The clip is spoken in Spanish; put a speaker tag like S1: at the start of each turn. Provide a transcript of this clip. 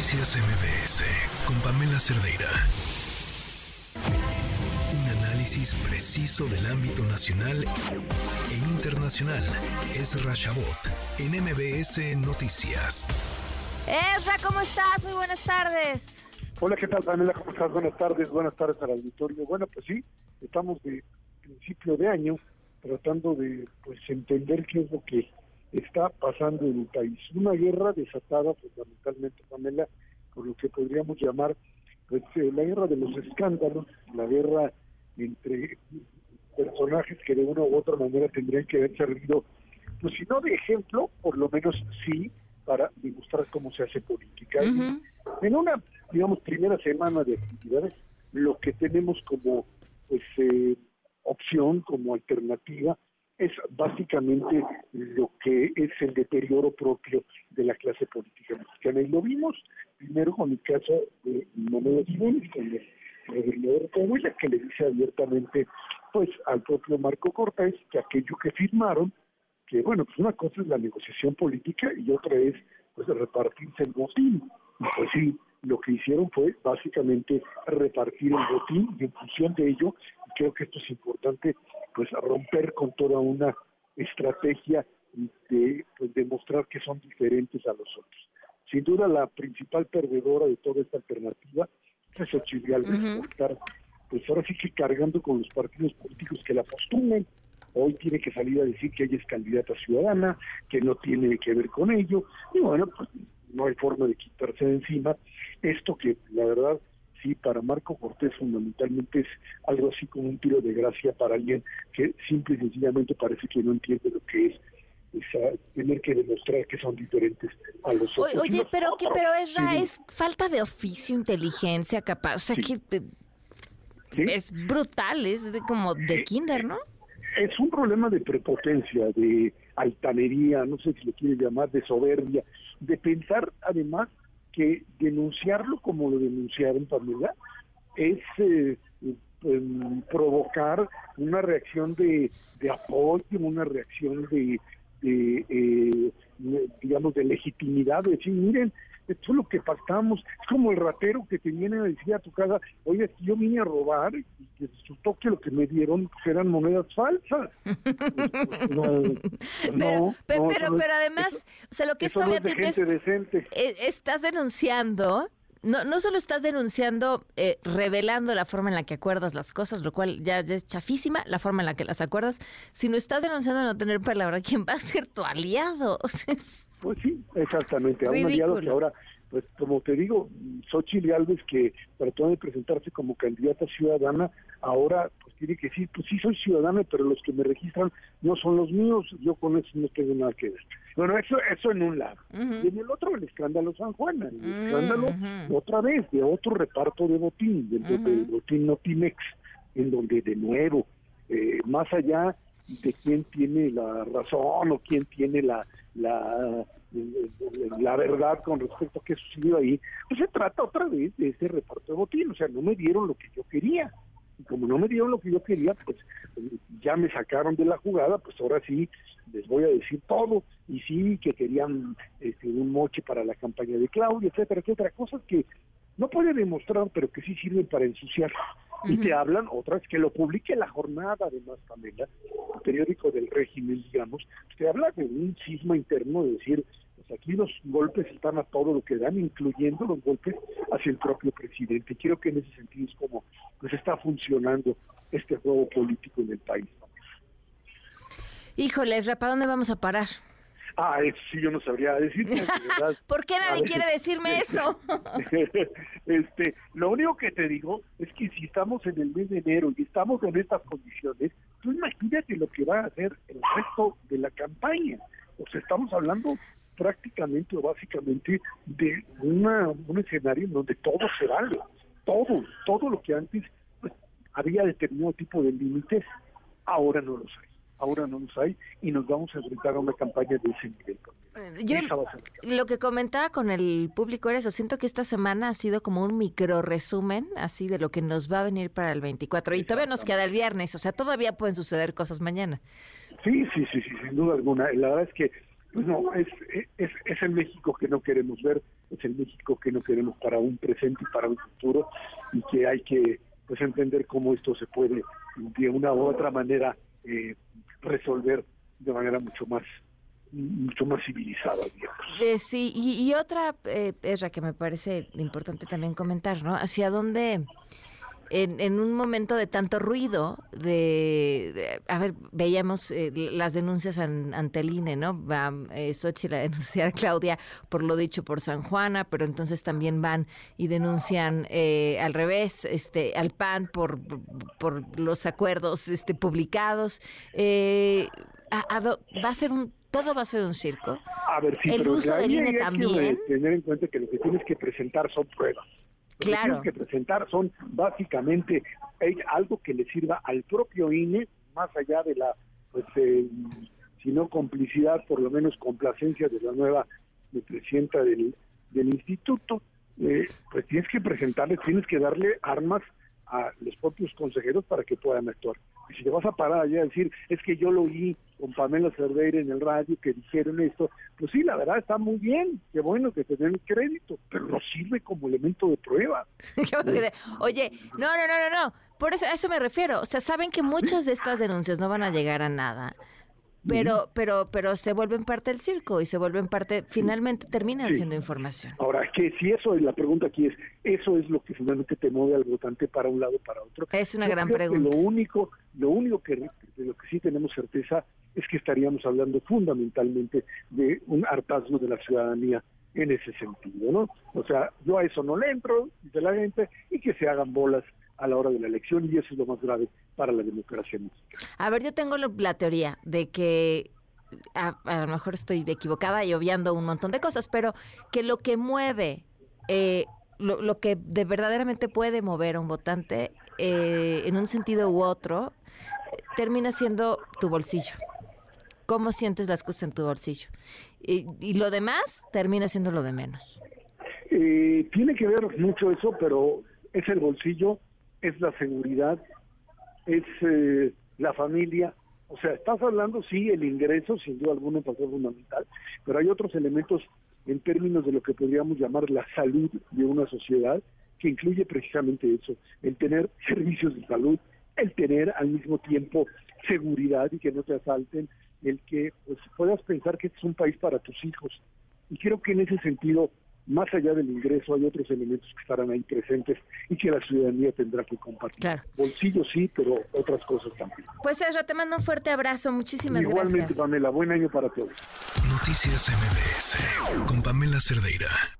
S1: Noticias MBS con Pamela Cerdeira. Un análisis preciso del ámbito nacional e internacional. Es Rashabot en MBS Noticias.
S2: Ezra, ¿cómo estás? Muy buenas tardes.
S3: Hola, ¿qué tal, Pamela? ¿Cómo estás? Buenas tardes, buenas tardes al auditorio. Bueno, pues sí, estamos de principio de año tratando de pues entender qué es lo que está pasando en el país. Una guerra desatada fundamentalmente, Pamela, por lo que podríamos llamar pues eh, la guerra de los escándalos, la guerra entre personajes que de una u otra manera tendrían que haber servido, pues si no de ejemplo, por lo menos sí, para demostrar cómo se hace política. En una, digamos, primera semana de actividades, lo que tenemos como pues eh, opción, como alternativa, es básicamente lo que es el deterioro propio de la clase política mexicana. Y lo vimos primero con el caso de Manuel Jiménez, con el gobernador Coahuila, que le dice abiertamente pues al propio Marco Cortés que aquello que firmaron, que bueno, pues una cosa es la negociación política y otra es pues repartirse el botín. Pues sí, lo que hicieron fue básicamente repartir el botín y en función de ello, creo que esto es importante, pues romper con toda una estrategia de pues, demostrar que son diferentes a los otros. Sin duda la principal perdedora de toda esta alternativa es Xochitl uh estar pues ahora sí que cargando con los partidos políticos que la postulen. Hoy tiene que salir a decir que ella es candidata ciudadana, que no tiene que ver con ello, y bueno, pues no hay forma de quitarse de encima. Esto que la verdad sí para Marco Cortés fundamentalmente es algo así como un tiro de gracia para alguien que simple y sencillamente parece que no entiende lo que es tener que demostrar que son diferentes a los otros.
S2: Oye, pero, que, pero es, es falta de oficio, inteligencia, capaz, o sea que eh, es brutal, es como de kinder, ¿no?
S3: Es un problema de prepotencia, de altanería, no sé si le quiere llamar, de soberbia, de pensar además que denunciarlo como lo denunciaron Pamela es eh, em, provocar una reacción de, de, apoyo, una reacción de, de eh, digamos, de legitimidad, de decir, miren, esto es lo que pactamos, es como el ratero que te viene a decir a tu casa, oye, yo vine a robar y resultó que lo que me dieron pues, eran monedas falsas.
S2: pero, pero, pero, además, o sea, lo que
S3: es, gente decente.
S2: Eh, estás denunciando no, no solo estás denunciando, eh, revelando la forma en la que acuerdas las cosas, lo cual ya, es chafísima, la forma en la que las acuerdas, sino estás denunciando no tener palabra. ¿Quién va a ser tu aliado?
S3: pues sí, exactamente. A un aliado que ahora, pues como te digo, Xochitl Gálvez, que trató de presentarse como candidata ciudadana, ahora pues tiene que decir, pues sí soy ciudadana, pero los que me registran no son los míos, yo con eso no tengo nada que ver. Bueno, eso eso en un lado. Y en el otro, el escándalo San Juan, el escándalo otra vez de otro reparto de botín, del, botín Notimex, en donde de nuevo, eh, más allá de quién tiene la razón o quién tiene la, la, la verdad con respecto a qué sucedió ahí, pues se trata otra vez de ese reparto de botín, o sea, no me dieron lo que yo quería. Y como no me dieron lo que yo quería, pues ya me sacaron de la jugada, pues ahora sí les voy a decir todo, y sí que querían este, un moche para la campaña de Claudia, etcétera, etcétera, cosas que no puede demostrar, pero que sí sirven para ensuciar. Y te hablan, otra vez, que lo publique la jornada, además, Pamela, el periódico del régimen, digamos, te habla de un sismo interno, de decir, aquí los golpes están a todo lo que dan, incluyendo los golpes hacia el propio presidente. Quiero que en ese sentido es como pues está funcionando este juego político en el país.
S2: Híjole, ¿para dónde vamos a parar?
S3: Ah, eso sí, yo no sabría decirte.
S2: ¿Por qué nadie quiere decirme eso?
S3: este, lo único que te digo es que si estamos en el mes de enero y estamos en estas condiciones, tú imagínate lo que va a hacer el resto de la campaña. O sea, estamos hablando prácticamente o básicamente de una, un escenario en donde todo se vale. Todo, todo lo que antes pues, había determinado tipo de límites, ahora no los hay ahora no los hay y nos vamos a enfrentar a una campaña de ese nivel.
S2: Eh, yo lo que comentaba con el público era eso, siento que esta semana ha sido como un micro resumen así de lo que nos va a venir para el 24 y todavía nos queda el viernes, o sea, todavía pueden suceder cosas mañana.
S3: Sí, sí, sí, sí, sin duda alguna. La verdad es que pues no, es, es, es el México que no queremos ver, es el México que no queremos para un presente y para un futuro y que hay que pues entender cómo esto se puede de una u otra manera eh, resolver de manera mucho más mucho más civilizada, digamos.
S2: Eh, sí, y, y otra, eh, que me parece importante también comentar, ¿no? ¿Hacia dónde en, un momento de tanto ruido, de, a ver, veíamos eh, las denuncias ante el INE, ¿no? Va eh, Xochitl a denunciar a Claudia por lo dicho por San Juana, pero entonces también van y denuncian eh, al revés, este, al PAN por, por los acuerdos este, publicados. Eh, va a ser un todo va a ser un circo.
S3: A ver, sí,
S2: el uso del INE también.
S3: Que tener en cuenta que lo que tienes que presentar son pruebas
S2: claro.
S3: que presentar son básicamente algo que le sirva al propio INE, más allá de la, pues, eh, si no complicidad, por lo menos complacencia de la nueva presidenta del, del instituto, eh, pues tienes que presentarle, tienes que darle armas a los propios consejeros para que puedan actuar. Y si te vas a parar allá a decir, es que yo lo oí con Pamela Cerdeira en el radio que dijeron esto, pues sí, la verdad está muy bien, qué bueno que te den crédito, pero no sirve como elemento de prueba.
S2: Oye, no, no, no, no, no, por eso a eso me refiero. O sea, saben que muchas de estas denuncias no van a llegar a nada pero pero pero se vuelven parte del circo y se vuelven parte finalmente terminan siendo información
S3: ahora que si eso es la pregunta aquí es eso es lo que finalmente te mueve al votante para un lado para otro
S2: es una gran pregunta
S3: lo único lo único que de lo que sí tenemos certeza es que estaríamos hablando fundamentalmente de un hartazgo de la ciudadanía en ese sentido no o sea yo a eso no le entro de la gente y que se hagan bolas a la hora de la elección y eso es lo más grave para la democracia mexicana.
S2: A ver, yo tengo la teoría de que a, lo mejor estoy equivocada y obviando un montón de cosas, pero que lo que mueve, eh, lo, que de verdaderamente puede mover a un votante eh, en un sentido u otro, termina siendo tu bolsillo. ¿Cómo sientes las cosas en tu bolsillo? Y, lo demás termina siendo lo de menos.
S3: Eh, tiene que ver mucho eso, pero es el bolsillo es la seguridad, es eh, la familia. O sea, estás hablando, sí, el ingreso, sin duda alguna, es fundamental, pero hay otros elementos en términos de lo que podríamos llamar la salud de una sociedad, que incluye precisamente eso, el tener servicios de salud, el tener al mismo tiempo seguridad y que no te asalten, el que pues, puedas pensar que este es un país para tus hijos. Y creo que en ese sentido más allá del ingreso hay otros elementos que estarán ahí presentes y que la ciudadanía tendrá que compartir. Claro. Bolsillo sí, pero otras cosas también.
S2: Pues Ezra, te mando un fuerte abrazo, muchísimas
S3: gracias. Igualmente, Pamela, buen año para todos.
S1: Noticias MBS con Pamela Cerdeira.